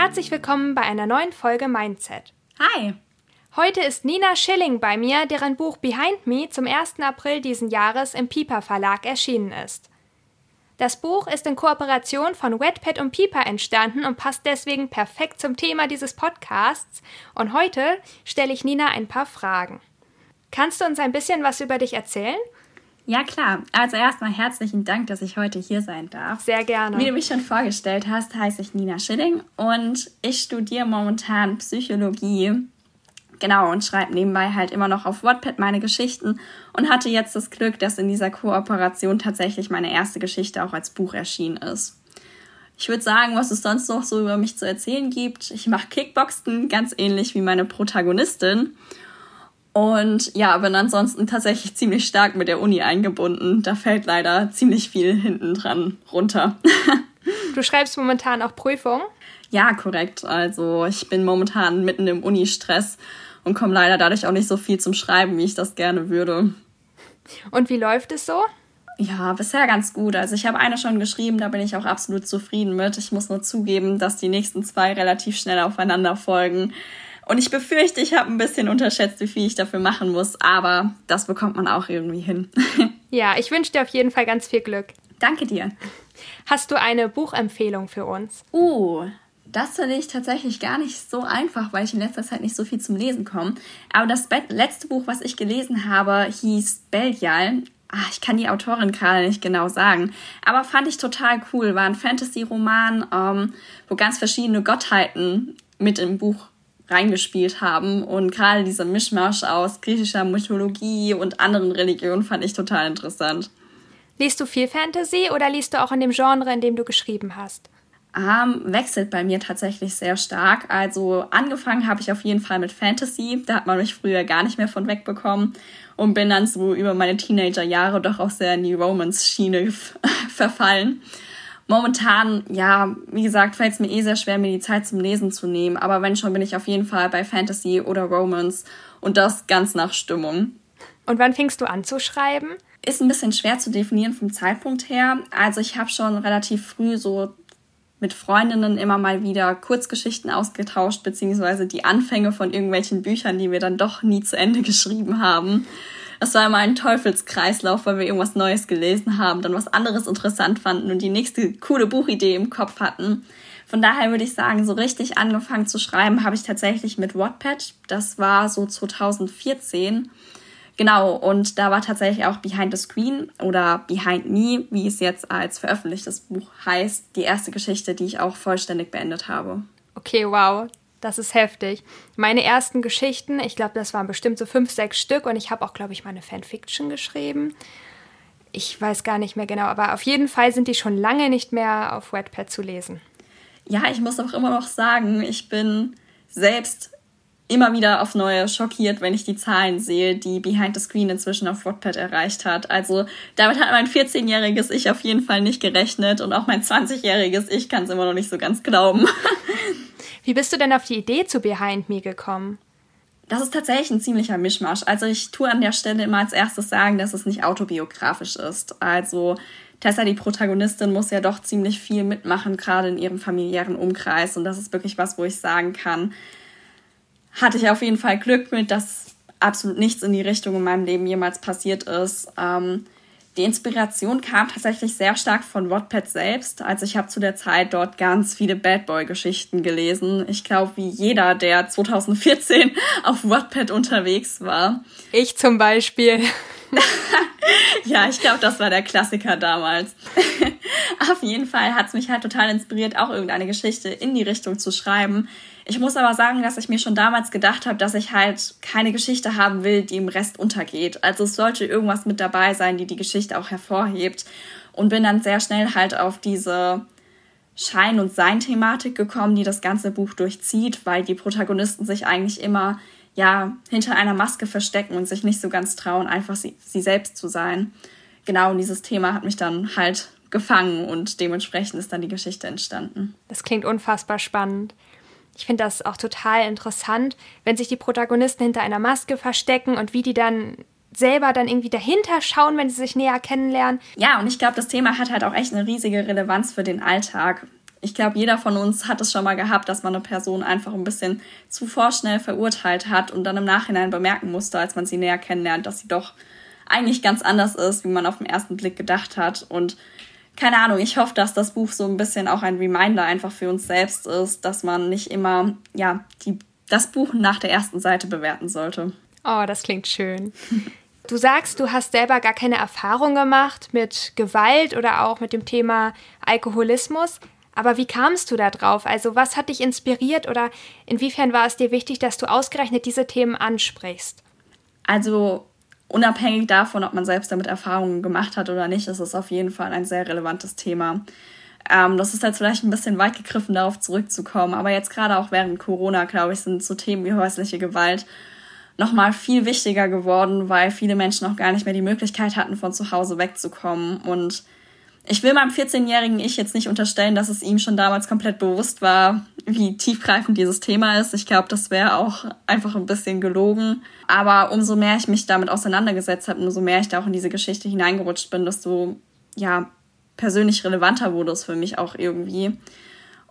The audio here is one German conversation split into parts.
herzlich willkommen bei einer neuen Folge Mindset. Hi! Heute ist Nina Schilling bei mir, deren Buch Behind Me zum 1. April diesen Jahres im Piper Verlag erschienen ist. Das Buch ist in Kooperation von Wetpad und Piper entstanden und passt deswegen perfekt zum Thema dieses Podcasts. Und heute stelle ich Nina ein paar Fragen. Kannst du uns ein bisschen was über dich erzählen? Ja, klar. Also erstmal herzlichen Dank, dass ich heute hier sein darf. Sehr gerne. Wie du mich schon vorgestellt hast, heiße ich Nina Schilling und ich studiere momentan Psychologie Genau, und schreibe nebenbei halt immer noch auf Wattpad meine Geschichten und hatte jetzt das Glück, dass in dieser Kooperation tatsächlich meine erste Geschichte auch als Buch erschienen ist. Ich würde sagen, was es sonst noch so über mich zu erzählen gibt. Ich mache Kickboxen, ganz ähnlich wie meine Protagonistin. Und ja, bin ansonsten tatsächlich ziemlich stark mit der Uni eingebunden. Da fällt leider ziemlich viel hinten dran runter. du schreibst momentan auch Prüfungen? Ja, korrekt. Also ich bin momentan mitten im Uni-Stress und komme leider dadurch auch nicht so viel zum Schreiben, wie ich das gerne würde. Und wie läuft es so? Ja, bisher ganz gut. Also ich habe eine schon geschrieben, da bin ich auch absolut zufrieden mit. Ich muss nur zugeben, dass die nächsten zwei relativ schnell aufeinander folgen. Und ich befürchte, ich habe ein bisschen unterschätzt, wie viel ich dafür machen muss, aber das bekommt man auch irgendwie hin. ja, ich wünsche dir auf jeden Fall ganz viel Glück. Danke dir. Hast du eine Buchempfehlung für uns? Uh, das finde ich tatsächlich gar nicht so einfach, weil ich in letzter Zeit nicht so viel zum Lesen komme. Aber das letzte Buch, was ich gelesen habe, hieß Belgial. Ach, ich kann die Autorin gerade nicht genau sagen. Aber fand ich total cool. War ein Fantasy-Roman, ähm, wo ganz verschiedene Gottheiten mit im Buch reingespielt haben. Und gerade dieser Mischmasch aus griechischer Mythologie und anderen Religionen fand ich total interessant. Liest du viel Fantasy oder liest du auch in dem Genre, in dem du geschrieben hast? ähm, wechselt bei mir tatsächlich sehr stark. Also angefangen habe ich auf jeden Fall mit Fantasy. Da hat man mich früher gar nicht mehr von wegbekommen und bin dann so über meine Teenagerjahre doch auch sehr in die Romance-Schiene verfallen. Momentan, ja, wie gesagt, fällt es mir eh sehr schwer, mir die Zeit zum Lesen zu nehmen. Aber wenn schon, bin ich auf jeden Fall bei Fantasy oder Romance und das ganz nach Stimmung. Und wann fingst du an zu schreiben? Ist ein bisschen schwer zu definieren vom Zeitpunkt her. Also ich habe schon relativ früh so mit Freundinnen immer mal wieder Kurzgeschichten ausgetauscht, beziehungsweise die Anfänge von irgendwelchen Büchern, die wir dann doch nie zu Ende geschrieben haben. Das war immer ein Teufelskreislauf, weil wir irgendwas Neues gelesen haben, dann was anderes interessant fanden und die nächste coole Buchidee im Kopf hatten. Von daher würde ich sagen, so richtig angefangen zu schreiben habe ich tatsächlich mit Wattpad. Das war so 2014. Genau, und da war tatsächlich auch Behind the Screen oder Behind Me, wie es jetzt als veröffentlichtes Buch heißt, die erste Geschichte, die ich auch vollständig beendet habe. Okay, wow. Das ist heftig. Meine ersten Geschichten, ich glaube, das waren bestimmt so fünf, sechs Stück und ich habe auch, glaube ich, meine Fanfiction geschrieben. Ich weiß gar nicht mehr genau, aber auf jeden Fall sind die schon lange nicht mehr auf Wattpad zu lesen. Ja, ich muss auch immer noch sagen, ich bin selbst immer wieder auf neue schockiert, wenn ich die Zahlen sehe, die Behind the Screen inzwischen auf Wattpad erreicht hat. Also damit hat mein 14-jähriges Ich auf jeden Fall nicht gerechnet und auch mein 20-jähriges Ich kann es immer noch nicht so ganz glauben. Wie bist du denn auf die Idee zu Behind Me gekommen? Das ist tatsächlich ein ziemlicher Mischmasch. Also ich tue an der Stelle immer als erstes sagen, dass es nicht autobiografisch ist. Also Tessa, die Protagonistin, muss ja doch ziemlich viel mitmachen, gerade in ihrem familiären Umkreis. Und das ist wirklich was, wo ich sagen kann, hatte ich auf jeden Fall Glück mit, dass absolut nichts in die Richtung in meinem Leben jemals passiert ist. Ähm, die Inspiration kam tatsächlich sehr stark von Wattpad selbst. Also ich habe zu der Zeit dort ganz viele Bad Boy-Geschichten gelesen. Ich glaube, wie jeder, der 2014 auf Wattpad unterwegs war. Ich zum Beispiel. ja, ich glaube, das war der Klassiker damals. auf jeden Fall hat es mich halt total inspiriert, auch irgendeine Geschichte in die Richtung zu schreiben. Ich muss aber sagen, dass ich mir schon damals gedacht habe, dass ich halt keine Geschichte haben will, die im Rest untergeht. Also es sollte irgendwas mit dabei sein, die die Geschichte auch hervorhebt. Und bin dann sehr schnell halt auf diese Schein- und Sein-Thematik gekommen, die das ganze Buch durchzieht, weil die Protagonisten sich eigentlich immer ja hinter einer Maske verstecken und sich nicht so ganz trauen, einfach sie, sie selbst zu sein. Genau, und dieses Thema hat mich dann halt gefangen und dementsprechend ist dann die Geschichte entstanden. Das klingt unfassbar spannend. Ich finde das auch total interessant, wenn sich die Protagonisten hinter einer Maske verstecken und wie die dann selber dann irgendwie dahinter schauen, wenn sie sich näher kennenlernen. Ja, und ich glaube, das Thema hat halt auch echt eine riesige Relevanz für den Alltag. Ich glaube, jeder von uns hat es schon mal gehabt, dass man eine Person einfach ein bisschen zu vorschnell verurteilt hat und dann im Nachhinein bemerken musste, als man sie näher kennenlernt, dass sie doch eigentlich ganz anders ist, wie man auf den ersten Blick gedacht hat. Und keine Ahnung, ich hoffe, dass das Buch so ein bisschen auch ein Reminder einfach für uns selbst ist, dass man nicht immer, ja, die, das Buch nach der ersten Seite bewerten sollte. Oh, das klingt schön. Du sagst, du hast selber gar keine Erfahrung gemacht mit Gewalt oder auch mit dem Thema Alkoholismus. Aber wie kamst du da drauf? Also, was hat dich inspiriert oder inwiefern war es dir wichtig, dass du ausgerechnet diese Themen ansprichst? Also, unabhängig davon, ob man selbst damit Erfahrungen gemacht hat oder nicht, ist es auf jeden Fall ein sehr relevantes Thema. Ähm, das ist jetzt vielleicht ein bisschen weit gegriffen, darauf zurückzukommen, aber jetzt gerade auch während Corona, glaube ich, sind so Themen wie häusliche Gewalt nochmal viel wichtiger geworden, weil viele Menschen auch gar nicht mehr die Möglichkeit hatten, von zu Hause wegzukommen. Und ich will meinem 14-jährigen Ich jetzt nicht unterstellen, dass es ihm schon damals komplett bewusst war, wie tiefgreifend dieses Thema ist. Ich glaube, das wäre auch einfach ein bisschen gelogen. Aber umso mehr ich mich damit auseinandergesetzt habe, umso mehr ich da auch in diese Geschichte hineingerutscht bin, desto ja, persönlich relevanter wurde es für mich auch irgendwie.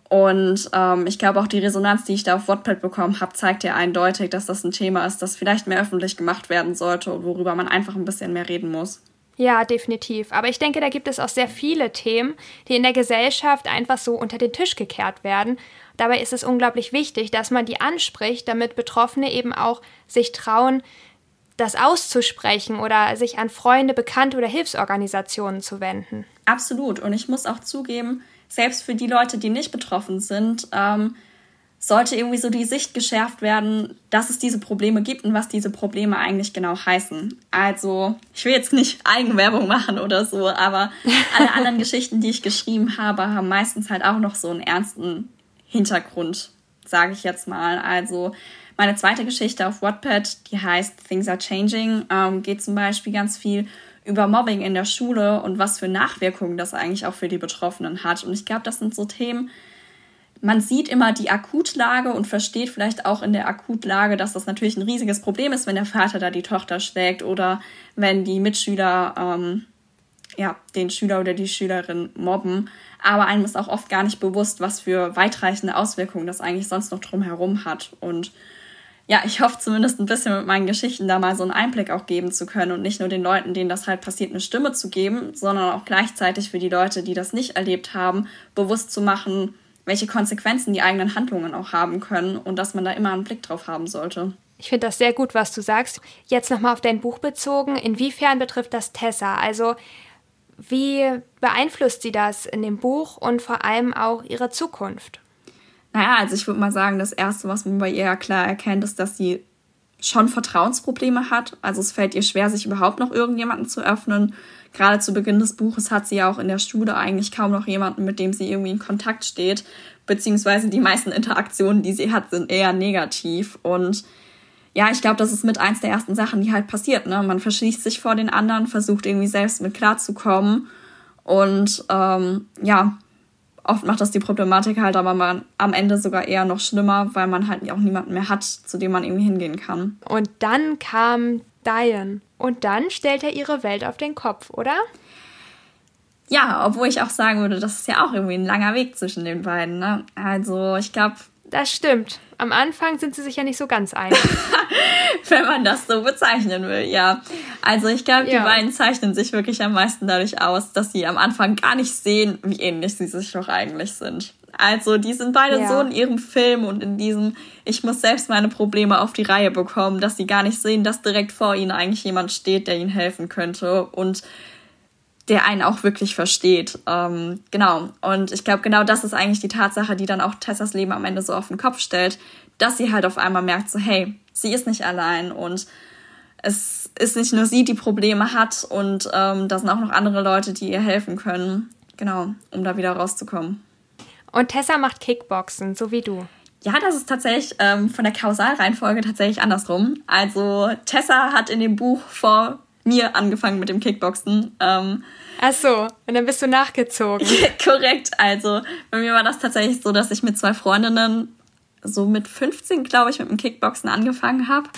Und ähm, ich glaube auch die Resonanz, die ich da auf Wattpad bekommen habe, zeigt ja eindeutig, dass das ein Thema ist, das vielleicht mehr öffentlich gemacht werden sollte und worüber man einfach ein bisschen mehr reden muss. Ja, definitiv. Aber ich denke, da gibt es auch sehr viele Themen, die in der Gesellschaft einfach so unter den Tisch gekehrt werden. Dabei ist es unglaublich wichtig, dass man die anspricht, damit Betroffene eben auch sich trauen, das auszusprechen oder sich an Freunde, Bekannte oder Hilfsorganisationen zu wenden. Absolut. Und ich muss auch zugeben, selbst für die Leute, die nicht betroffen sind, ähm, sollte irgendwie so die Sicht geschärft werden, dass es diese Probleme gibt und was diese Probleme eigentlich genau heißen. Also, ich will jetzt nicht Eigenwerbung machen oder so, aber alle anderen Geschichten, die ich geschrieben habe, haben meistens halt auch noch so einen ernsten Hintergrund, sage ich jetzt mal. Also, meine zweite Geschichte auf Wattpad, die heißt Things Are Changing, ähm, geht zum Beispiel ganz viel über Mobbing in der Schule und was für Nachwirkungen das eigentlich auch für die Betroffenen hat. Und ich glaube, das sind so Themen, man sieht immer die Akutlage und versteht vielleicht auch in der Akutlage, dass das natürlich ein riesiges Problem ist, wenn der Vater da die Tochter schlägt oder wenn die Mitschüler ähm, ja, den Schüler oder die Schülerin mobben. Aber einem ist auch oft gar nicht bewusst, was für weitreichende Auswirkungen das eigentlich sonst noch drumherum hat. Und ja, ich hoffe zumindest ein bisschen mit meinen Geschichten da mal so einen Einblick auch geben zu können und nicht nur den Leuten, denen das halt passiert, eine Stimme zu geben, sondern auch gleichzeitig für die Leute, die das nicht erlebt haben, bewusst zu machen, welche Konsequenzen die eigenen Handlungen auch haben können und dass man da immer einen Blick drauf haben sollte. Ich finde das sehr gut, was du sagst. Jetzt nochmal auf dein Buch bezogen. Inwiefern betrifft das Tessa? Also, wie beeinflusst sie das in dem Buch und vor allem auch ihre Zukunft? Naja, also ich würde mal sagen, das Erste, was man bei ihr ja klar erkennt, ist, dass sie schon Vertrauensprobleme hat. Also es fällt ihr schwer, sich überhaupt noch irgendjemanden zu öffnen. Gerade zu Beginn des Buches hat sie ja auch in der Schule eigentlich kaum noch jemanden, mit dem sie irgendwie in Kontakt steht. Beziehungsweise die meisten Interaktionen, die sie hat, sind eher negativ. Und ja, ich glaube, das ist mit eins der ersten Sachen, die halt passiert. Ne? Man verschließt sich vor den anderen, versucht irgendwie selbst mit klarzukommen. Und ähm, ja, oft macht das die Problematik halt aber man, am Ende sogar eher noch schlimmer, weil man halt auch niemanden mehr hat, zu dem man irgendwie hingehen kann. Und dann kam Diane. Und dann stellt er ihre Welt auf den Kopf, oder? Ja, obwohl ich auch sagen würde, das ist ja auch irgendwie ein langer Weg zwischen den beiden. Ne? Also ich glaube, das stimmt. Am Anfang sind sie sich ja nicht so ganz einig. Wenn man das so bezeichnen will, ja. Also ich glaube, ja. die beiden zeichnen sich wirklich am meisten dadurch aus, dass sie am Anfang gar nicht sehen, wie ähnlich sie sich doch eigentlich sind. Also die sind beide ja. so in ihrem Film und in diesem, ich muss selbst meine Probleme auf die Reihe bekommen, dass sie gar nicht sehen, dass direkt vor ihnen eigentlich jemand steht, der ihnen helfen könnte. Und der einen auch wirklich versteht. Ähm, genau. Und ich glaube, genau das ist eigentlich die Tatsache, die dann auch Tessas Leben am Ende so auf den Kopf stellt, dass sie halt auf einmal merkt, so, hey, sie ist nicht allein und es ist nicht nur sie, die Probleme hat und ähm, da sind auch noch andere Leute, die ihr helfen können. Genau, um da wieder rauszukommen. Und Tessa macht Kickboxen, so wie du. Ja, das ist tatsächlich ähm, von der Kausalreihenfolge tatsächlich andersrum. Also Tessa hat in dem Buch vor mir angefangen mit dem Kickboxen. Ähm, Ach so, und dann bist du nachgezogen. Korrekt. Also bei mir war das tatsächlich so, dass ich mit zwei Freundinnen so mit 15, glaube ich, mit dem Kickboxen angefangen habe.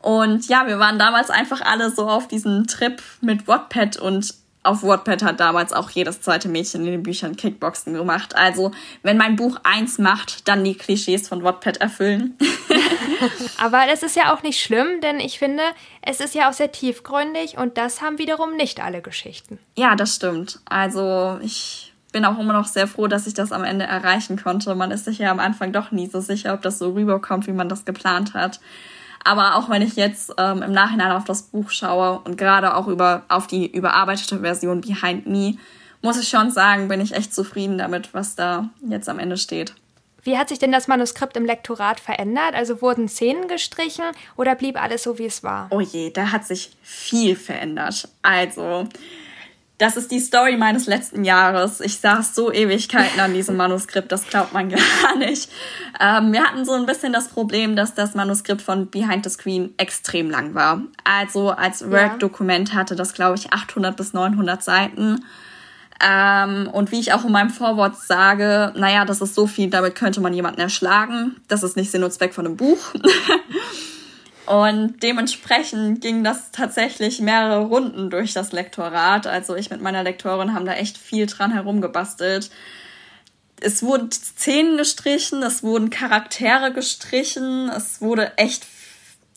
Und ja, wir waren damals einfach alle so auf diesem Trip mit Wattpad und auf Wattpad hat damals auch jedes zweite Mädchen in den Büchern Kickboxen gemacht. Also, wenn mein Buch eins macht, dann die Klischees von Wattpad erfüllen. Aber das ist ja auch nicht schlimm, denn ich finde, es ist ja auch sehr tiefgründig und das haben wiederum nicht alle Geschichten. Ja, das stimmt. Also, ich bin auch immer noch sehr froh, dass ich das am Ende erreichen konnte. Man ist sich ja am Anfang doch nie so sicher, ob das so rüberkommt, wie man das geplant hat. Aber auch wenn ich jetzt ähm, im Nachhinein auf das Buch schaue und gerade auch über, auf die überarbeitete Version Behind Me, muss ich schon sagen, bin ich echt zufrieden damit, was da jetzt am Ende steht. Wie hat sich denn das Manuskript im Lektorat verändert? Also wurden Szenen gestrichen oder blieb alles so, wie es war? Oh je, da hat sich viel verändert. Also, das ist die Story meines letzten Jahres. Ich saß so Ewigkeiten an diesem Manuskript, das glaubt man gar nicht. Ähm, wir hatten so ein bisschen das Problem, dass das Manuskript von Behind the Screen extrem lang war. Also als Word-Dokument hatte das, glaube ich, 800 bis 900 Seiten. Ähm, und wie ich auch in meinem Vorwort sage, naja, das ist so viel, damit könnte man jemanden erschlagen. Das ist nicht Sinn und Zweck von einem Buch. Und dementsprechend ging das tatsächlich mehrere Runden durch das Lektorat. Also ich mit meiner Lektorin haben da echt viel dran herumgebastelt. Es wurden Szenen gestrichen, es wurden Charaktere gestrichen, es wurde echt,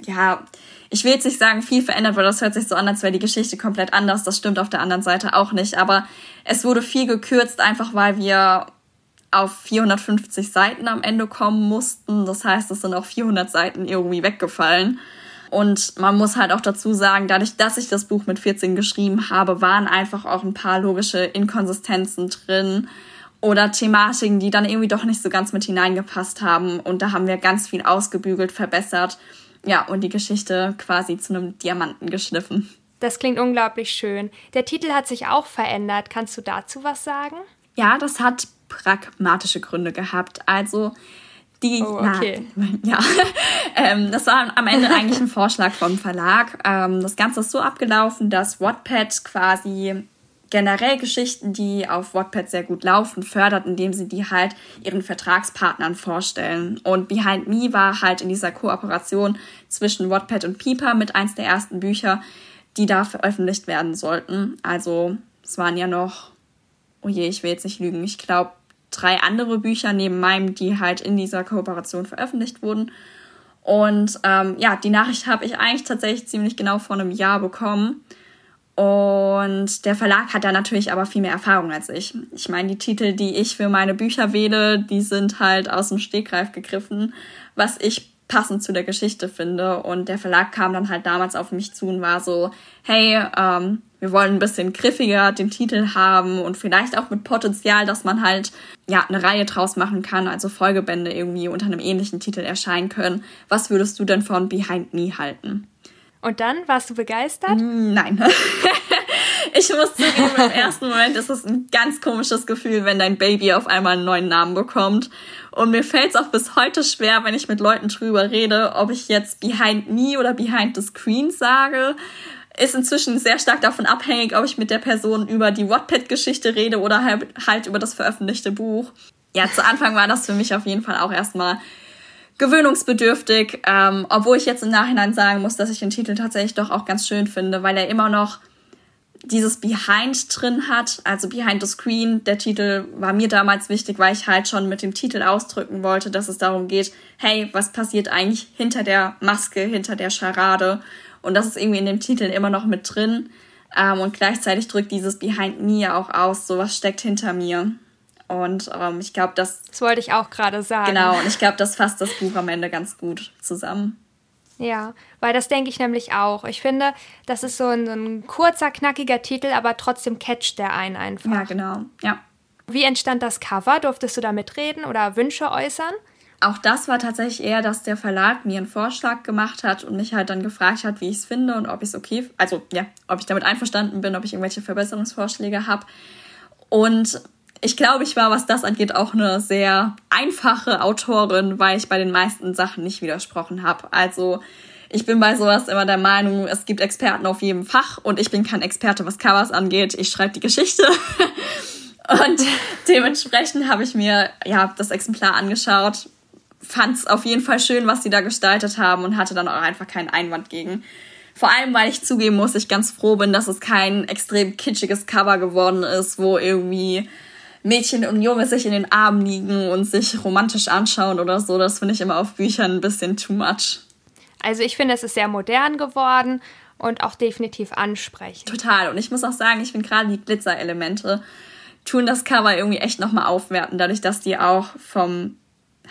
ja, ich will jetzt nicht sagen viel verändert, weil das hört sich so an, als wäre die Geschichte komplett anders. Das stimmt auf der anderen Seite auch nicht. Aber es wurde viel gekürzt, einfach weil wir auf 450 Seiten am Ende kommen mussten. Das heißt, es sind auch 400 Seiten irgendwie weggefallen. Und man muss halt auch dazu sagen, dadurch, dass ich das Buch mit 14 geschrieben habe, waren einfach auch ein paar logische Inkonsistenzen drin oder Thematiken, die dann irgendwie doch nicht so ganz mit hineingepasst haben. Und da haben wir ganz viel ausgebügelt, verbessert. Ja, und die Geschichte quasi zu einem Diamanten geschliffen. Das klingt unglaublich schön. Der Titel hat sich auch verändert. Kannst du dazu was sagen? Ja, das hat pragmatische Gründe gehabt. Also die, oh, okay. Na, ja, ähm, das war am Ende eigentlich ein Vorschlag vom Verlag. Ähm, das Ganze ist so abgelaufen, dass Wattpad quasi generell Geschichten, die auf Wattpad sehr gut laufen, fördert, indem sie die halt ihren Vertragspartnern vorstellen. Und Behind Me war halt in dieser Kooperation zwischen Wattpad und Piper mit eins der ersten Bücher, die da veröffentlicht werden sollten. Also es waren ja noch, oh je, ich will jetzt nicht lügen, ich glaube drei andere Bücher neben meinem, die halt in dieser Kooperation veröffentlicht wurden. Und ähm, ja, die Nachricht habe ich eigentlich tatsächlich ziemlich genau vor einem Jahr bekommen. Und der Verlag hat da natürlich aber viel mehr Erfahrung als ich. Ich meine, die Titel, die ich für meine Bücher wähle, die sind halt aus dem Stegreif gegriffen, was ich passend zu der Geschichte finde. Und der Verlag kam dann halt damals auf mich zu und war so, hey, ähm, wir wollen ein bisschen griffiger den Titel haben und vielleicht auch mit Potenzial, dass man halt ja eine Reihe draus machen kann, also Folgebände irgendwie unter einem ähnlichen Titel erscheinen können. Was würdest du denn von Behind Me halten? Und dann warst du begeistert? Mm, nein. ich muss zugeben, im ersten Moment ist es ein ganz komisches Gefühl, wenn dein Baby auf einmal einen neuen Namen bekommt. Und mir fällt es auch bis heute schwer, wenn ich mit Leuten drüber rede, ob ich jetzt Behind Me oder Behind the Screen sage. Ist inzwischen sehr stark davon abhängig, ob ich mit der Person über die Wattpad-Geschichte rede oder halt, halt über das veröffentlichte Buch. Ja, zu Anfang war das für mich auf jeden Fall auch erstmal gewöhnungsbedürftig, ähm, obwohl ich jetzt im Nachhinein sagen muss, dass ich den Titel tatsächlich doch auch ganz schön finde, weil er immer noch dieses Behind drin hat, also Behind the Screen. Der Titel war mir damals wichtig, weil ich halt schon mit dem Titel ausdrücken wollte, dass es darum geht, hey, was passiert eigentlich hinter der Maske, hinter der Scharade? Und das ist irgendwie in dem Titel immer noch mit drin. Ähm, und gleichzeitig drückt dieses Behind Me auch aus, so was steckt hinter mir. Und ähm, ich glaube, das. Das wollte ich auch gerade sagen. Genau, und ich glaube, das fasst das Buch am Ende ganz gut zusammen. Ja, weil das denke ich nämlich auch. Ich finde, das ist so ein, so ein kurzer, knackiger Titel, aber trotzdem catcht der einen einfach. Ja, genau. Ja. Wie entstand das Cover? Durftest du da mitreden oder Wünsche äußern? Auch das war tatsächlich eher, dass der Verlag mir einen Vorschlag gemacht hat und mich halt dann gefragt hat, wie ich es finde und ob ich es okay, also ja, ob ich damit einverstanden bin, ob ich irgendwelche Verbesserungsvorschläge habe. Und ich glaube, ich war, was das angeht, auch eine sehr einfache Autorin, weil ich bei den meisten Sachen nicht widersprochen habe. Also ich bin bei sowas immer der Meinung, es gibt Experten auf jedem Fach und ich bin kein Experte, was Covers angeht. Ich schreibe die Geschichte. und dementsprechend habe ich mir ja das Exemplar angeschaut, fand es auf jeden Fall schön, was sie da gestaltet haben und hatte dann auch einfach keinen Einwand gegen. Vor allem, weil ich zugeben muss, ich ganz froh bin, dass es kein extrem kitschiges Cover geworden ist, wo irgendwie Mädchen und Junge sich in den Armen liegen und sich romantisch anschauen oder so. Das finde ich immer auf Büchern ein bisschen too much. Also ich finde, es ist sehr modern geworden und auch definitiv ansprechend. Total. Und ich muss auch sagen, ich finde gerade die Glitzerelemente tun das Cover irgendwie echt nochmal aufwerten, dadurch, dass die auch vom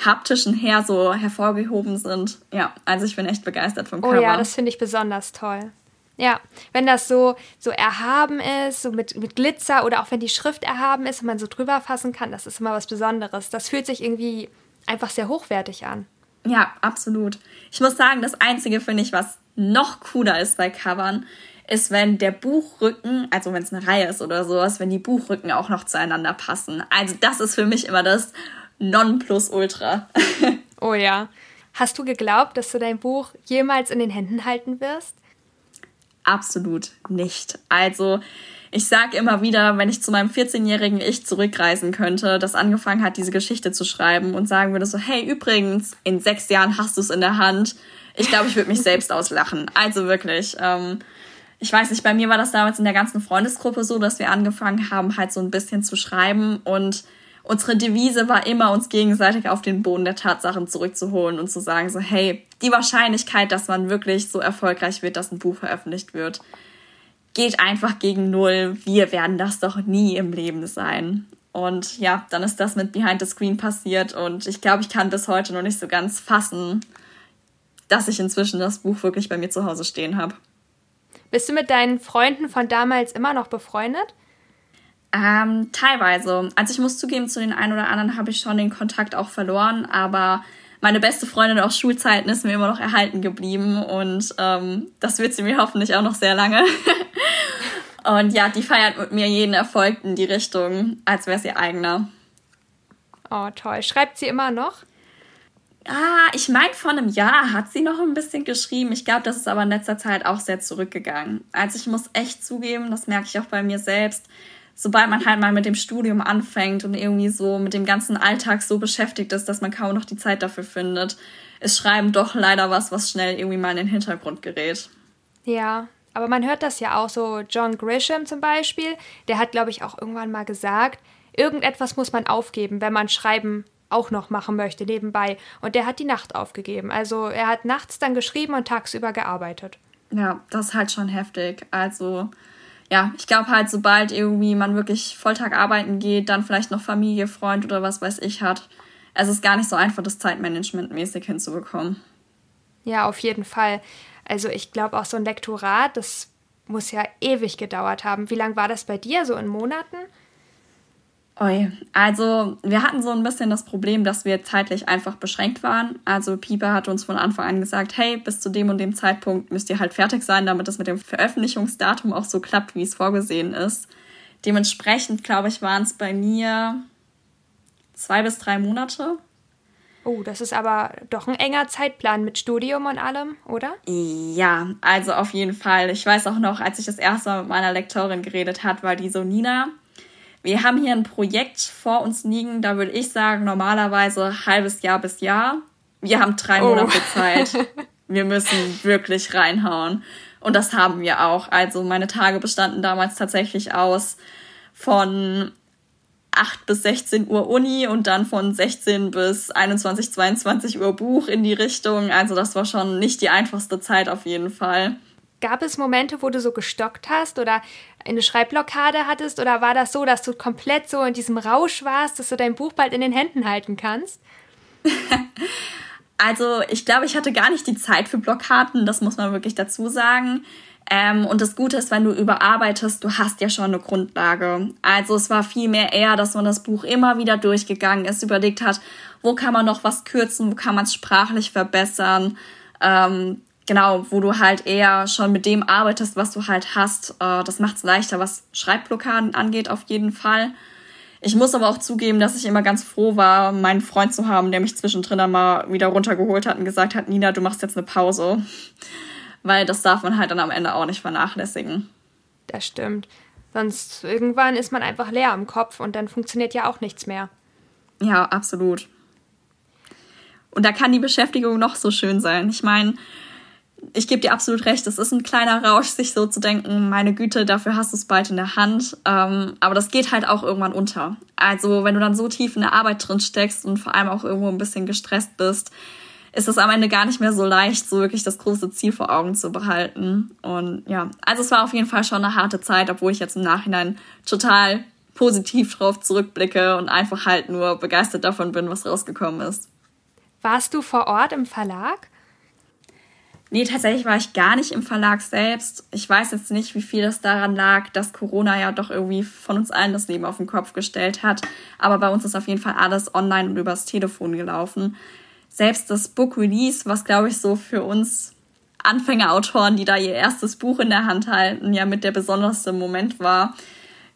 haptischen her so hervorgehoben sind. Ja, also ich bin echt begeistert vom Cover. Oh ja, das finde ich besonders toll. Ja, wenn das so, so erhaben ist, so mit, mit Glitzer oder auch wenn die Schrift erhaben ist und man so drüber fassen kann, das ist immer was Besonderes. Das fühlt sich irgendwie einfach sehr hochwertig an. Ja, absolut. Ich muss sagen, das Einzige finde ich, was noch cooler ist bei Covern, ist, wenn der Buchrücken, also wenn es eine Reihe ist oder sowas, wenn die Buchrücken auch noch zueinander passen. Also das ist für mich immer das Nonplusultra. oh ja. Hast du geglaubt, dass du dein Buch jemals in den Händen halten wirst? Absolut nicht. Also ich sage immer wieder, wenn ich zu meinem 14-jährigen Ich zurückreisen könnte, das angefangen hat, diese Geschichte zu schreiben und sagen würde so, hey, übrigens, in sechs Jahren hast du es in der Hand. Ich glaube, ich würde mich selbst auslachen. Also wirklich. Ähm, ich weiß nicht, bei mir war das damals in der ganzen Freundesgruppe so, dass wir angefangen haben, halt so ein bisschen zu schreiben und unsere Devise war immer, uns gegenseitig auf den Boden der Tatsachen zurückzuholen und zu sagen, so, hey, die Wahrscheinlichkeit, dass man wirklich so erfolgreich wird, dass ein Buch veröffentlicht wird, geht einfach gegen Null. Wir werden das doch nie im Leben sein. Und ja, dann ist das mit Behind the Screen passiert und ich glaube, ich kann bis heute noch nicht so ganz fassen, dass ich inzwischen das Buch wirklich bei mir zu Hause stehen habe. Bist du mit deinen Freunden von damals immer noch befreundet? Ähm, teilweise. Also ich muss zugeben, zu den einen oder anderen habe ich schon den Kontakt auch verloren, aber meine beste Freundin aus Schulzeiten ist mir immer noch erhalten geblieben und ähm, das wird sie mir hoffentlich auch noch sehr lange. und ja, die feiert mit mir jeden Erfolg in die Richtung, als wäre es ihr eigener. Oh, toll. Schreibt sie immer noch? Ah, ich meine, vor einem Jahr hat sie noch ein bisschen geschrieben. Ich glaube, das ist aber in letzter Zeit auch sehr zurückgegangen. Also ich muss echt zugeben, das merke ich auch bei mir selbst, sobald man halt mal mit dem Studium anfängt und irgendwie so mit dem ganzen Alltag so beschäftigt ist, dass man kaum noch die Zeit dafür findet, ist Schreiben doch leider was, was schnell irgendwie mal in den Hintergrund gerät. Ja, aber man hört das ja auch so. John Grisham zum Beispiel, der hat, glaube ich, auch irgendwann mal gesagt, irgendetwas muss man aufgeben, wenn man Schreiben auch noch machen möchte nebenbei. Und der hat die Nacht aufgegeben. Also er hat nachts dann geschrieben und tagsüber gearbeitet. Ja, das ist halt schon heftig. Also ja, ich glaube halt, sobald irgendwie man wirklich Volltag arbeiten geht, dann vielleicht noch Familie, Freund oder was weiß ich hat, es ist gar nicht so einfach, das Zeitmanagement mäßig hinzubekommen. Ja, auf jeden Fall. Also ich glaube auch so ein Lektorat, das muss ja ewig gedauert haben. Wie lange war das bei dir, so in Monaten? Oi, also wir hatten so ein bisschen das Problem, dass wir zeitlich einfach beschränkt waren. Also Pieper hat uns von Anfang an gesagt, hey, bis zu dem und dem Zeitpunkt müsst ihr halt fertig sein, damit es mit dem Veröffentlichungsdatum auch so klappt, wie es vorgesehen ist. Dementsprechend, glaube ich, waren es bei mir zwei bis drei Monate. Oh, das ist aber doch ein enger Zeitplan mit Studium und allem, oder? Ja, also auf jeden Fall. Ich weiß auch noch, als ich das erste Mal mit meiner Lektorin geredet hat, war die so, Nina, wir haben hier ein Projekt vor uns liegen, da würde ich sagen, normalerweise halbes Jahr bis Jahr. Wir haben drei oh. Monate Zeit. Wir müssen wirklich reinhauen. Und das haben wir auch. Also meine Tage bestanden damals tatsächlich aus von 8 bis 16 Uhr Uni und dann von 16 bis 21, 22 Uhr Buch in die Richtung. Also das war schon nicht die einfachste Zeit auf jeden Fall. Gab es Momente, wo du so gestockt hast oder eine Schreibblockade hattest? Oder war das so, dass du komplett so in diesem Rausch warst, dass du dein Buch bald in den Händen halten kannst? also, ich glaube, ich hatte gar nicht die Zeit für Blockaden, das muss man wirklich dazu sagen. Ähm, und das Gute ist, wenn du überarbeitest, du hast ja schon eine Grundlage. Also es war vielmehr eher, dass man das Buch immer wieder durchgegangen ist, überlegt hat, wo kann man noch was kürzen, wo kann man es sprachlich verbessern. Ähm, genau, wo du halt eher schon mit dem arbeitest, was du halt hast. Äh, das macht es leichter, was Schreibblockaden angeht, auf jeden Fall. Ich muss aber auch zugeben, dass ich immer ganz froh war, meinen Freund zu haben, der mich zwischendrin einmal wieder runtergeholt hat und gesagt hat, Nina, du machst jetzt eine Pause. Weil das darf man halt dann am Ende auch nicht vernachlässigen. Das stimmt. Sonst irgendwann ist man einfach leer im Kopf und dann funktioniert ja auch nichts mehr. Ja, absolut. Und da kann die Beschäftigung noch so schön sein. Ich meine, ich gebe dir absolut recht, es ist ein kleiner Rausch, sich so zu denken, meine Güte, dafür hast du es bald in der Hand. Ähm, aber das geht halt auch irgendwann unter. Also wenn du dann so tief in der Arbeit drin steckst und vor allem auch irgendwo ein bisschen gestresst bist, ist es am Ende gar nicht mehr so leicht, so wirklich das große Ziel vor Augen zu behalten. Und ja, also es war auf jeden Fall schon eine harte Zeit, obwohl ich jetzt im Nachhinein total positiv drauf zurückblicke und einfach halt nur begeistert davon bin, was rausgekommen ist. Warst du vor Ort im Verlag? Nee, tatsächlich war ich gar nicht im Verlag selbst. Ich weiß jetzt nicht, wie viel das daran lag, dass Corona ja doch irgendwie von uns allen das Leben auf den Kopf gestellt hat. Aber bei uns ist auf jeden Fall alles online und übers Telefon gelaufen. Selbst das Book Release, was glaube ich so für uns Anfängerautoren, die da ihr erstes Buch in der Hand halten, ja mit der besonderste Moment war,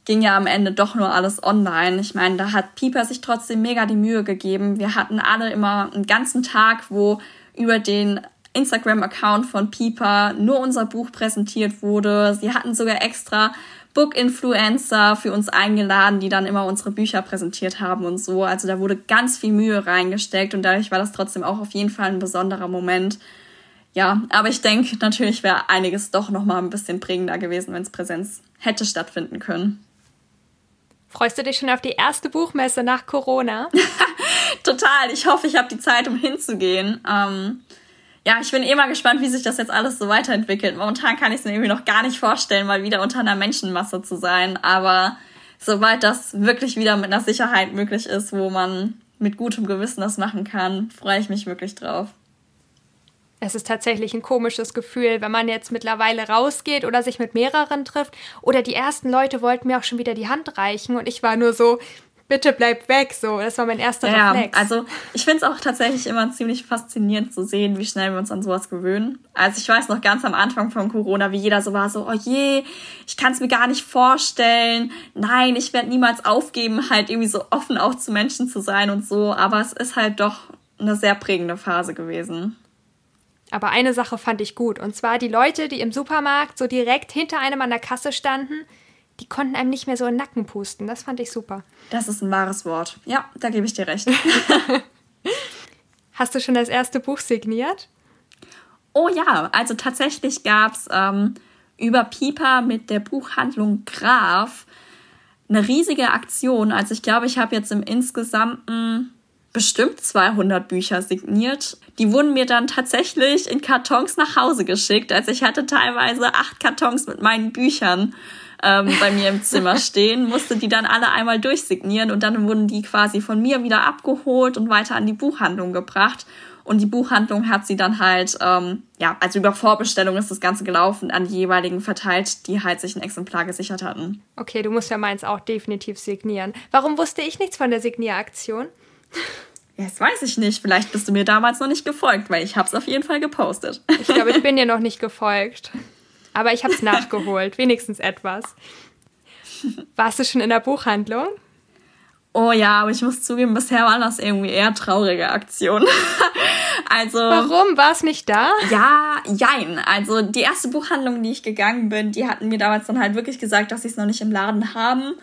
ging ja am Ende doch nur alles online. Ich meine, da hat Pieper sich trotzdem mega die Mühe gegeben. Wir hatten alle immer einen ganzen Tag, wo über den Instagram-Account von Pieper nur unser Buch präsentiert wurde. Sie hatten sogar extra Book-Influencer für uns eingeladen, die dann immer unsere Bücher präsentiert haben und so. Also da wurde ganz viel Mühe reingesteckt und dadurch war das trotzdem auch auf jeden Fall ein besonderer Moment. Ja, aber ich denke, natürlich wäre einiges doch noch mal ein bisschen prägender gewesen, wenn es Präsenz hätte stattfinden können. Freust du dich schon auf die erste Buchmesse nach Corona? Total. Ich hoffe, ich habe die Zeit, um hinzugehen. Ähm, ja, ich bin eh mal gespannt, wie sich das jetzt alles so weiterentwickelt. Momentan kann ich es mir irgendwie noch gar nicht vorstellen, mal wieder unter einer Menschenmasse zu sein. Aber sobald das wirklich wieder mit einer Sicherheit möglich ist, wo man mit gutem Gewissen das machen kann, freue ich mich wirklich drauf. Es ist tatsächlich ein komisches Gefühl, wenn man jetzt mittlerweile rausgeht oder sich mit mehreren trifft. Oder die ersten Leute wollten mir auch schon wieder die Hand reichen und ich war nur so, bitte bleib weg. So, das war mein erster ja, Reflex. Also ich finde es auch tatsächlich immer ziemlich faszinierend zu sehen, wie schnell wir uns an sowas gewöhnen. Also ich weiß noch ganz am Anfang von Corona, wie jeder so war, so, oh je, ich kann es mir gar nicht vorstellen. Nein, ich werde niemals aufgeben, halt irgendwie so offen auch zu Menschen zu sein und so. Aber es ist halt doch eine sehr prägende Phase gewesen. Aber eine Sache fand ich gut. Und zwar die Leute, die im Supermarkt so direkt hinter einem an der Kasse standen, die konnten einem nicht mehr so in den Nacken pusten. Das fand ich super. Das ist ein wahres Wort. Ja, da gebe ich dir recht. Hast du schon das erste Buch signiert? Oh ja, also tatsächlich gab es ähm, über Pieper mit der Buchhandlung Graf eine riesige Aktion. Also ich glaube, ich habe jetzt im insgesamten bestimmt 200 Bücher signiert. Die wurden mir dann tatsächlich in Kartons nach Hause geschickt. Also ich hatte teilweise acht Kartons mit meinen Büchern ähm, bei mir im Zimmer stehen, musste die dann alle einmal durchsignieren und dann wurden die quasi von mir wieder abgeholt und weiter an die Buchhandlung gebracht. Und die Buchhandlung hat sie dann halt, ähm, ja, also über Vorbestellung ist das Ganze gelaufen, an die jeweiligen verteilt, die halt sich ein Exemplar gesichert hatten. Okay, du musst ja meins auch definitiv signieren. Warum wusste ich nichts von der Signieraktion? Das weiß ich nicht. Vielleicht bist du mir damals noch nicht gefolgt, weil ich habe es auf jeden Fall gepostet. Ich glaube, ich bin dir noch nicht gefolgt. Aber ich habe es nachgeholt, wenigstens etwas. Warst du schon in der Buchhandlung? Oh ja, aber ich muss zugeben, bisher waren das irgendwie eher traurige Aktionen. also. Warum? War es nicht da? Ja, jein. Also die erste Buchhandlung, die ich gegangen bin, die hatten mir damals dann halt wirklich gesagt, dass sie es noch nicht im Laden haben.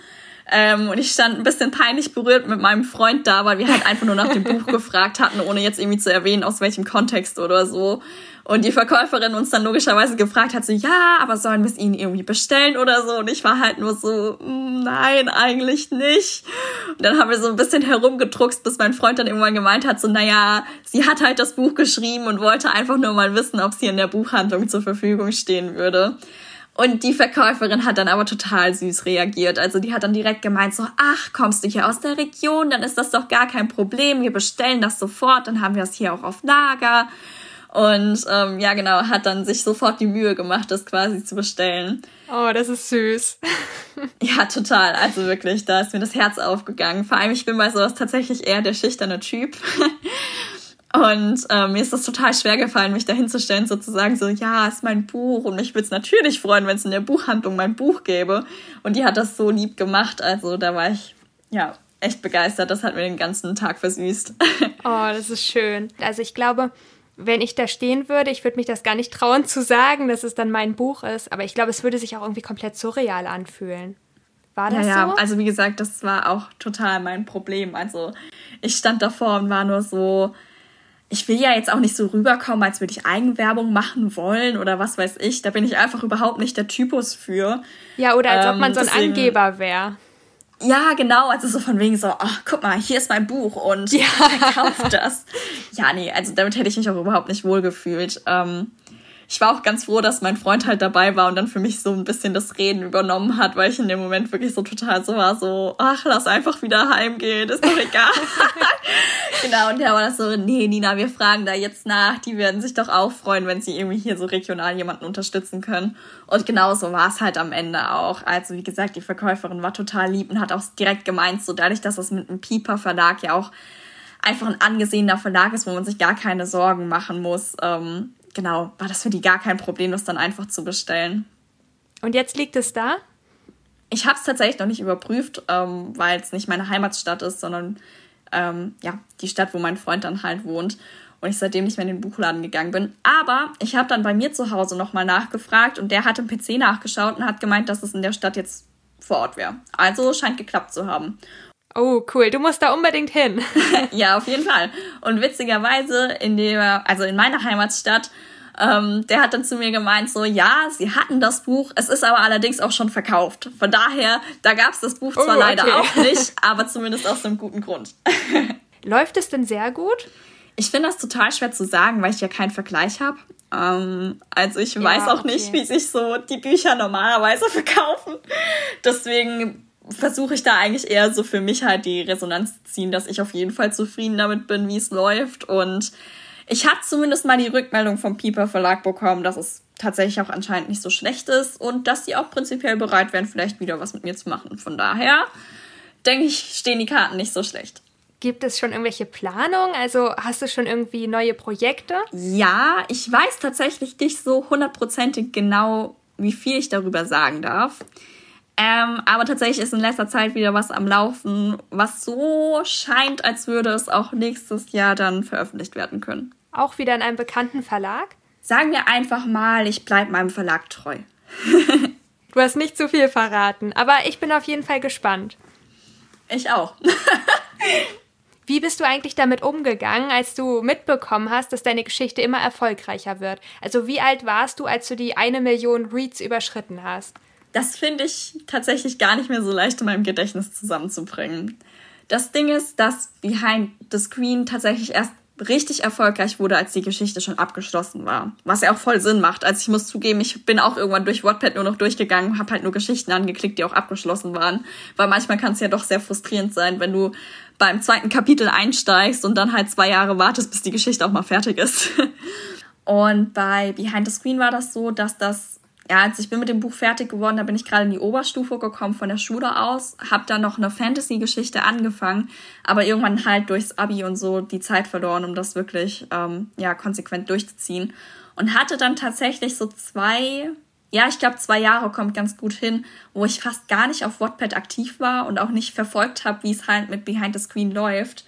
Ähm, und ich stand ein bisschen peinlich berührt mit meinem Freund da, weil wir halt einfach nur nach dem Buch gefragt hatten, ohne jetzt irgendwie zu erwähnen, aus welchem Kontext oder so. Und die Verkäuferin uns dann logischerweise gefragt hat, so, ja, aber sollen wir es ihnen irgendwie bestellen oder so? Und ich war halt nur so, mm, nein, eigentlich nicht. Und dann haben wir so ein bisschen herumgedruckst, bis mein Freund dann irgendwann gemeint hat, so, naja, sie hat halt das Buch geschrieben und wollte einfach nur mal wissen, ob sie in der Buchhandlung zur Verfügung stehen würde. Und die Verkäuferin hat dann aber total süß reagiert. Also die hat dann direkt gemeint so, ach, kommst du hier aus der Region, dann ist das doch gar kein Problem. Wir bestellen das sofort, dann haben wir es hier auch auf Lager. Und ähm, ja, genau, hat dann sich sofort die Mühe gemacht, das quasi zu bestellen. Oh, das ist süß. ja, total. Also wirklich, da ist mir das Herz aufgegangen. Vor allem, ich bin bei sowas tatsächlich eher der schüchterne Typ. Und äh, mir ist das total schwer gefallen, mich dahinzustellen, sozusagen so, ja, ist mein Buch und mich würde es natürlich freuen, wenn es in der Buchhandlung mein Buch gäbe. Und die hat das so lieb gemacht, also da war ich, ja, echt begeistert. Das hat mir den ganzen Tag versüßt. Oh, das ist schön. Also ich glaube, wenn ich da stehen würde, ich würde mich das gar nicht trauen zu sagen, dass es dann mein Buch ist, aber ich glaube, es würde sich auch irgendwie komplett surreal anfühlen. War das ja, ja, so? also wie gesagt, das war auch total mein Problem. Also ich stand davor und war nur so, ich will ja jetzt auch nicht so rüberkommen, als würde ich Eigenwerbung machen wollen oder was weiß ich. Da bin ich einfach überhaupt nicht der Typus für. Ja, oder als ähm, ob man so ein deswegen, Angeber wäre. Ja, genau, also so von wegen so, ach, guck mal, hier ist mein Buch und ja. kauft das. Ja, nee, also damit hätte ich mich auch überhaupt nicht wohlgefühlt. Ähm, ich war auch ganz froh, dass mein Freund halt dabei war und dann für mich so ein bisschen das Reden übernommen hat, weil ich in dem Moment wirklich so total so war, so, ach, lass einfach wieder heimgehen, ist doch egal. genau, und der war das so, nee, Nina, wir fragen da jetzt nach, die werden sich doch auch freuen, wenn sie irgendwie hier so regional jemanden unterstützen können. Und genau so war es halt am Ende auch. Also, wie gesagt, die Verkäuferin war total lieb und hat auch direkt gemeint, so dadurch, dass das mit einem Pieper Verlag ja auch einfach ein angesehener Verlag ist, wo man sich gar keine Sorgen machen muss, ähm, genau, war das für die gar kein Problem, das dann einfach zu bestellen. Und jetzt liegt es da? Ich habe es tatsächlich noch nicht überprüft, ähm, weil es nicht meine Heimatstadt ist, sondern ähm, ja, die Stadt, wo mein Freund dann halt wohnt. Und ich seitdem nicht mehr in den Buchladen gegangen bin. Aber ich habe dann bei mir zu Hause nochmal nachgefragt und der hat im PC nachgeschaut und hat gemeint, dass es in der Stadt jetzt vor Ort wäre. Also scheint geklappt zu haben. Oh, cool. Du musst da unbedingt hin. ja, auf jeden Fall. Und witzigerweise in der, also in meiner Heimatstadt, ähm, der hat dann zu mir gemeint, so, ja, sie hatten das Buch, es ist aber allerdings auch schon verkauft. Von daher, da gab es das Buch zwar oh, okay. leider auch nicht, aber zumindest aus einem guten Grund. Läuft es denn sehr gut? Ich finde das total schwer zu sagen, weil ich ja keinen Vergleich habe. Ähm, also ich ja, weiß auch okay. nicht, wie sich so die Bücher normalerweise verkaufen. Deswegen versuche ich da eigentlich eher so für mich halt die Resonanz zu ziehen, dass ich auf jeden Fall zufrieden damit bin, wie es läuft. Und ich habe zumindest mal die Rückmeldung vom Pieper Verlag bekommen, dass es tatsächlich auch anscheinend nicht so schlecht ist und dass sie auch prinzipiell bereit wären, vielleicht wieder was mit mir zu machen. Von daher denke ich, stehen die Karten nicht so schlecht. Gibt es schon irgendwelche Planungen? Also hast du schon irgendwie neue Projekte? Ja, ich weiß tatsächlich nicht so hundertprozentig genau, wie viel ich darüber sagen darf. Ähm, aber tatsächlich ist in letzter Zeit wieder was am Laufen, was so scheint, als würde es auch nächstes Jahr dann veröffentlicht werden können. Auch wieder in einem bekannten Verlag? Sagen wir einfach mal, ich bleibe meinem Verlag treu. du hast nicht zu viel verraten, aber ich bin auf jeden Fall gespannt. Ich auch. Wie bist du eigentlich damit umgegangen, als du mitbekommen hast, dass deine Geschichte immer erfolgreicher wird? Also wie alt warst du, als du die eine Million Reads überschritten hast? Das finde ich tatsächlich gar nicht mehr so leicht in meinem Gedächtnis zusammenzubringen. Das Ding ist, dass Behind the Screen tatsächlich erst richtig erfolgreich wurde, als die Geschichte schon abgeschlossen war. Was ja auch voll Sinn macht. Also ich muss zugeben, ich bin auch irgendwann durch Wattpad nur noch durchgegangen, habe halt nur Geschichten angeklickt, die auch abgeschlossen waren. Weil manchmal kann es ja doch sehr frustrierend sein, wenn du beim zweiten Kapitel einsteigst und dann halt zwei Jahre wartest, bis die Geschichte auch mal fertig ist. Und bei Behind the Screen war das so, dass das ja, als ich bin mit dem Buch fertig geworden, da bin ich gerade in die Oberstufe gekommen von der Schule aus, habe dann noch eine Fantasy-Geschichte angefangen, aber irgendwann halt durchs Abi und so die Zeit verloren, um das wirklich ähm, ja konsequent durchzuziehen. Und hatte dann tatsächlich so zwei, ja, ich glaube zwei Jahre kommt ganz gut hin, wo ich fast gar nicht auf Wattpad aktiv war und auch nicht verfolgt habe, wie es halt mit Behind the Screen läuft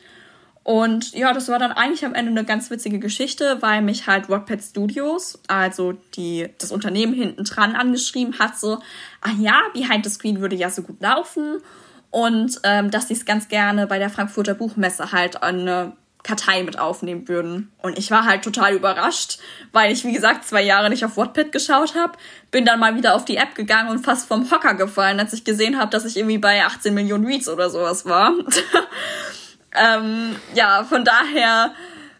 und ja, das war dann eigentlich am Ende eine ganz witzige Geschichte, weil mich halt Wattpad Studios, also die, das Unternehmen hinten dran angeschrieben hat, so, ah ja, Behind the Screen würde ja so gut laufen und ähm, dass sie es ganz gerne bei der Frankfurter Buchmesse halt eine Kartei mit aufnehmen würden. Und ich war halt total überrascht, weil ich, wie gesagt, zwei Jahre nicht auf Wattpad geschaut habe. Bin dann mal wieder auf die App gegangen und fast vom Hocker gefallen, als ich gesehen habe, dass ich irgendwie bei 18 Millionen Reads oder sowas war. Ähm, ja, von daher,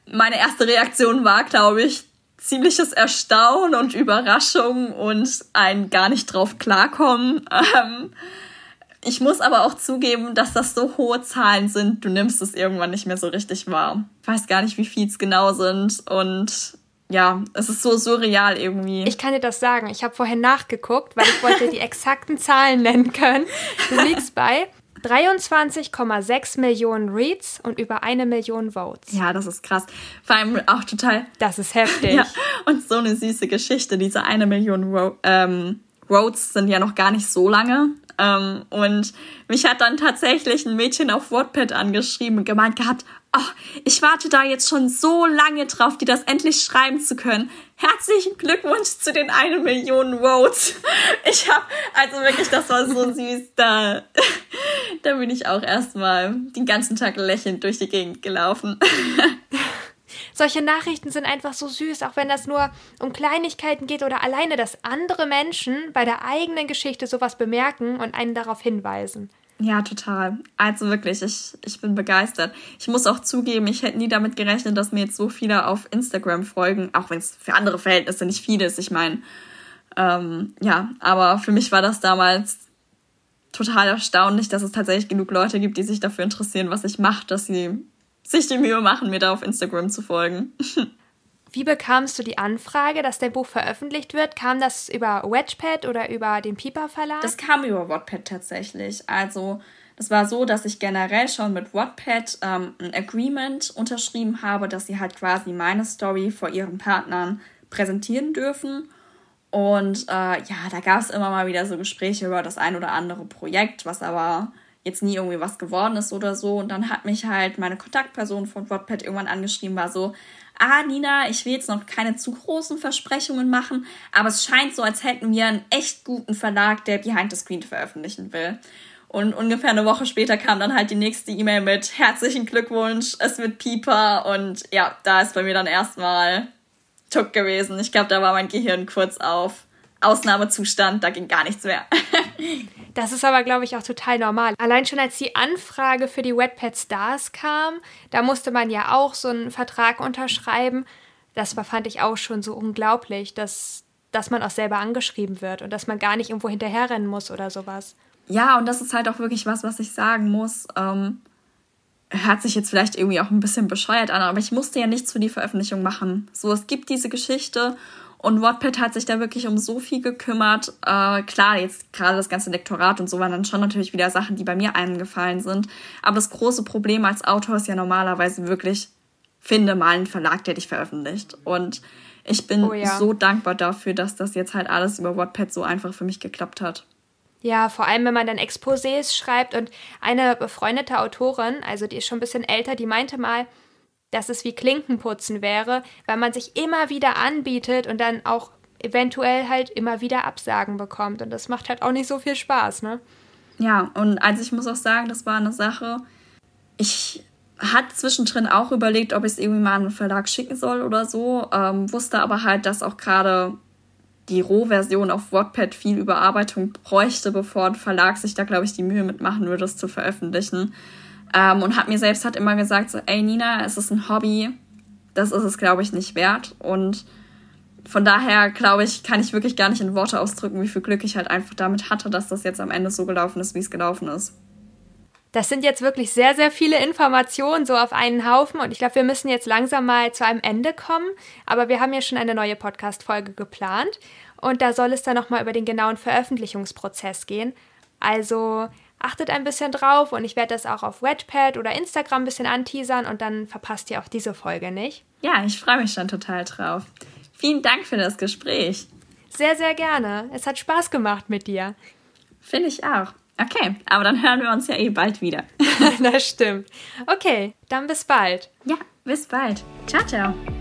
meine erste Reaktion war, glaube ich, ziemliches Erstaunen und Überraschung und ein gar nicht drauf klarkommen. Ähm, ich muss aber auch zugeben, dass das so hohe Zahlen sind, du nimmst es irgendwann nicht mehr so richtig wahr. Ich weiß gar nicht, wie viel es genau sind und ja, es ist so surreal irgendwie. Ich kann dir das sagen. Ich habe vorhin nachgeguckt, weil ich wollte die exakten Zahlen nennen können. Du liegst bei 23,6 Millionen Reads und über eine Million Votes. Ja, das ist krass. Vor allem auch total. Das ist heftig. Ja, und so eine süße Geschichte. Diese eine Million Ro ähm, Votes sind ja noch gar nicht so lange. Ähm, und mich hat dann tatsächlich ein Mädchen auf Wattpad angeschrieben und gemeint gehabt, oh, ich warte da jetzt schon so lange drauf, dir das endlich schreiben zu können. Herzlichen Glückwunsch zu den eine Million Votes. Ich hab, also wirklich, das war so süß. Da, da bin ich auch erstmal den ganzen Tag lächelnd durch die Gegend gelaufen. Solche Nachrichten sind einfach so süß, auch wenn das nur um Kleinigkeiten geht oder alleine, dass andere Menschen bei der eigenen Geschichte sowas bemerken und einen darauf hinweisen. Ja, total. Also wirklich, ich, ich bin begeistert. Ich muss auch zugeben, ich hätte nie damit gerechnet, dass mir jetzt so viele auf Instagram folgen, auch wenn es für andere Verhältnisse nicht viel ist. Ich meine, ähm, ja, aber für mich war das damals total erstaunlich, dass es tatsächlich genug Leute gibt, die sich dafür interessieren, was ich mache, dass sie sich die Mühe machen, mir da auf Instagram zu folgen. Wie bekamst du die Anfrage, dass dein Buch veröffentlicht wird? Kam das über Wattpad oder über den Piper Verlag? Das kam über Wattpad tatsächlich. Also das war so, dass ich generell schon mit Wattpad ähm, ein Agreement unterschrieben habe, dass sie halt quasi meine Story vor ihren Partnern präsentieren dürfen. Und äh, ja, da gab es immer mal wieder so Gespräche über das ein oder andere Projekt, was aber jetzt nie irgendwie was geworden ist oder so. Und dann hat mich halt meine Kontaktperson von Wattpad irgendwann angeschrieben, war so, ah, Nina, ich will jetzt noch keine zu großen Versprechungen machen, aber es scheint so, als hätten wir einen echt guten Verlag, der Behind the Screen veröffentlichen will. Und ungefähr eine Woche später kam dann halt die nächste E-Mail mit herzlichen Glückwunsch, es wird Pieper und ja, da ist bei mir dann erstmal Tuck gewesen. Ich glaube, da war mein Gehirn kurz auf Ausnahmezustand, da ging gar nichts mehr. Das ist aber, glaube ich, auch total normal. Allein schon als die Anfrage für die Wetpad Stars kam, da musste man ja auch so einen Vertrag unterschreiben. Das fand ich auch schon so unglaublich, dass, dass man auch selber angeschrieben wird und dass man gar nicht irgendwo hinterherrennen muss oder sowas. Ja, und das ist halt auch wirklich was, was ich sagen muss. Ähm, hört sich jetzt vielleicht irgendwie auch ein bisschen bescheuert an, aber ich musste ja nichts für die Veröffentlichung machen. So, es gibt diese Geschichte und Wattpad hat sich da wirklich um so viel gekümmert. Äh, klar, jetzt gerade das ganze Lektorat und so waren dann schon natürlich wieder Sachen, die bei mir eingefallen sind. Aber das große Problem als Autor ist ja normalerweise wirklich, finde mal einen Verlag, der dich veröffentlicht. Und ich bin oh ja. so dankbar dafür, dass das jetzt halt alles über Wattpad so einfach für mich geklappt hat. Ja, vor allem, wenn man dann Exposés schreibt und eine befreundete Autorin, also die ist schon ein bisschen älter, die meinte mal, dass es wie Klinkenputzen wäre, weil man sich immer wieder anbietet und dann auch eventuell halt immer wieder Absagen bekommt. Und das macht halt auch nicht so viel Spaß, ne? Ja, und also ich muss auch sagen, das war eine Sache. Ich hatte zwischendrin auch überlegt, ob ich es irgendwie mal an einen Verlag schicken soll oder so, ähm, wusste aber halt, dass auch gerade die Rohversion auf Wattpad viel Überarbeitung bräuchte, bevor ein Verlag sich da, glaube ich, die Mühe mitmachen würde, es zu veröffentlichen. Ähm, und hat mir selbst hat immer gesagt, so, ey Nina, es ist ein Hobby, das ist es, glaube ich, nicht wert. Und von daher, glaube ich, kann ich wirklich gar nicht in Worte ausdrücken, wie viel Glück ich halt einfach damit hatte, dass das jetzt am Ende so gelaufen ist, wie es gelaufen ist. Das sind jetzt wirklich sehr, sehr viele Informationen so auf einen Haufen und ich glaube, wir müssen jetzt langsam mal zu einem Ende kommen. Aber wir haben ja schon eine neue Podcast-Folge geplant und da soll es dann nochmal über den genauen Veröffentlichungsprozess gehen. Also achtet ein bisschen drauf und ich werde das auch auf Wattpad oder Instagram ein bisschen anteasern und dann verpasst ihr auch diese Folge nicht. Ja, ich freue mich schon total drauf. Vielen Dank für das Gespräch. Sehr, sehr gerne. Es hat Spaß gemacht mit dir. Finde ich auch. Okay, aber dann hören wir uns ja eh bald wieder. das stimmt. Okay, dann bis bald. Ja, bis bald. Ciao, ciao.